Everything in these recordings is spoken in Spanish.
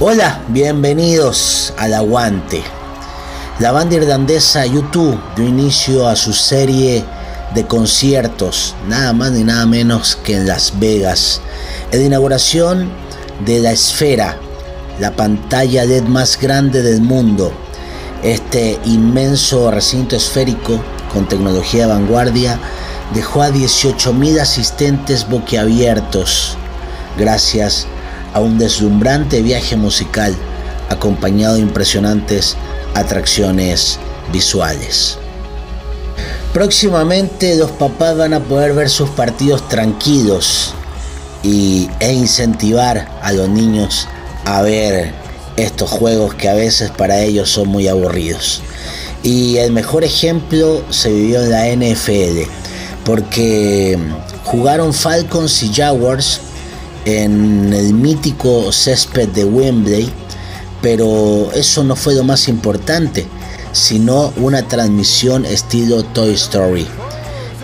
Hola, bienvenidos al Aguante. La banda irlandesa YouTube dio inicio a su serie de conciertos, nada más ni nada menos que en Las Vegas, en la inauguración de la Esfera, la pantalla LED más grande del mundo. Este inmenso recinto esférico con tecnología de vanguardia dejó a 18.000 asistentes boquiabiertos gracias a un deslumbrante viaje musical acompañado de impresionantes atracciones visuales. Próximamente los papás van a poder ver sus partidos tranquilos y, e incentivar a los niños a ver estos juegos que a veces para ellos son muy aburridos. Y el mejor ejemplo se vivió en la NFL, porque jugaron Falcons y Jaguars en el mítico césped de Wembley, pero eso no fue lo más importante, sino una transmisión estilo Toy Story.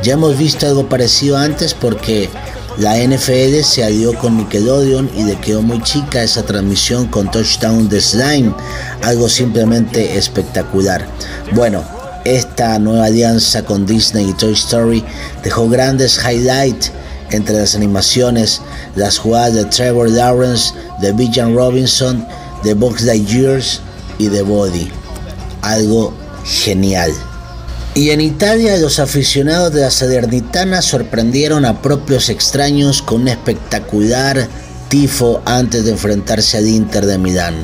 Ya hemos visto algo parecido antes porque la NFL se alió con Nickelodeon y le quedó muy chica esa transmisión con Touchdown de Slime, algo simplemente espectacular. Bueno, esta nueva alianza con Disney y Toy Story dejó grandes highlights entre las animaciones, las jugadas de Trevor Lawrence, de Bijan Robinson, de Box Years y de Body. Algo genial. Y en Italia los aficionados de la Salernitana sorprendieron a propios extraños con un espectacular tifo antes de enfrentarse al Inter de Milán.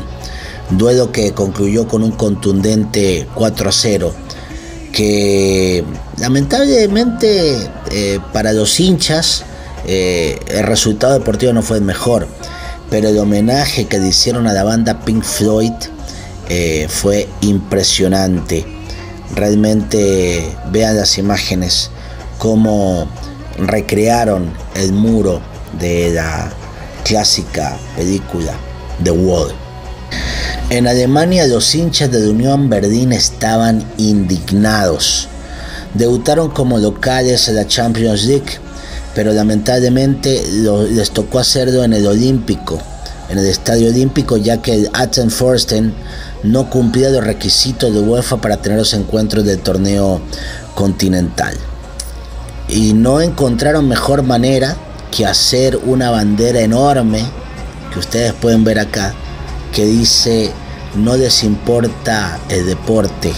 Duelo que concluyó con un contundente 4 a 0 que lamentablemente eh, para los hinchas eh, el resultado deportivo no fue el mejor, pero el homenaje que le hicieron a la banda Pink Floyd eh, fue impresionante. Realmente vean las imágenes, cómo recrearon el muro de la clásica película The Wall. En Alemania los hinchas de la Unión Berlín estaban indignados. Debutaron como locales en la Champions League pero lamentablemente les tocó hacerlo en el Olímpico, en el Estadio Olímpico, ya que el Aten Forsten no cumplía los requisitos de UEFA para tener los encuentros del torneo continental. Y no encontraron mejor manera que hacer una bandera enorme, que ustedes pueden ver acá, que dice, no les importa el deporte,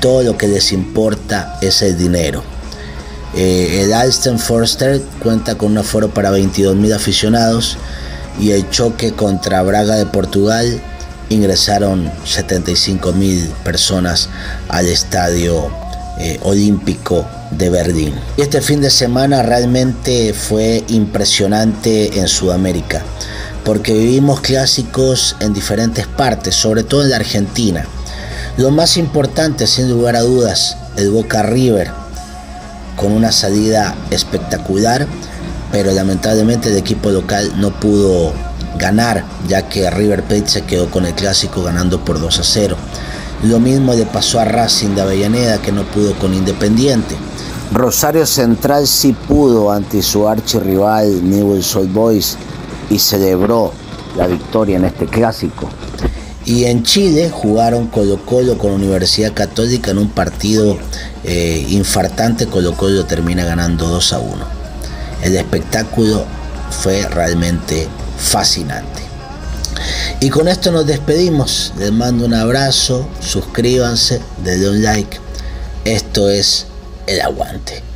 todo lo que les importa es el dinero. Eh, el Alston Forster cuenta con un aforo para 22.000 aficionados y el choque contra Braga de Portugal ingresaron 75.000 personas al estadio eh, olímpico de Berlín. Este fin de semana realmente fue impresionante en Sudamérica, porque vivimos clásicos en diferentes partes, sobre todo en la Argentina. Lo más importante, sin lugar a dudas, el Boca River con una salida espectacular, pero lamentablemente el equipo local no pudo ganar, ya que River Plate se quedó con el clásico ganando por 2 a 0. Lo mismo le pasó a Racing de Avellaneda, que no pudo con Independiente. Rosario Central sí pudo ante su archirrival Newell's Old Boys y celebró la victoria en este clásico. Y en Chile jugaron Colo Colo con Universidad Católica en un partido eh, infartante. Colo Colo termina ganando 2 a 1. El espectáculo fue realmente fascinante. Y con esto nos despedimos. Les mando un abrazo. Suscríbanse, denle un like. Esto es El Aguante.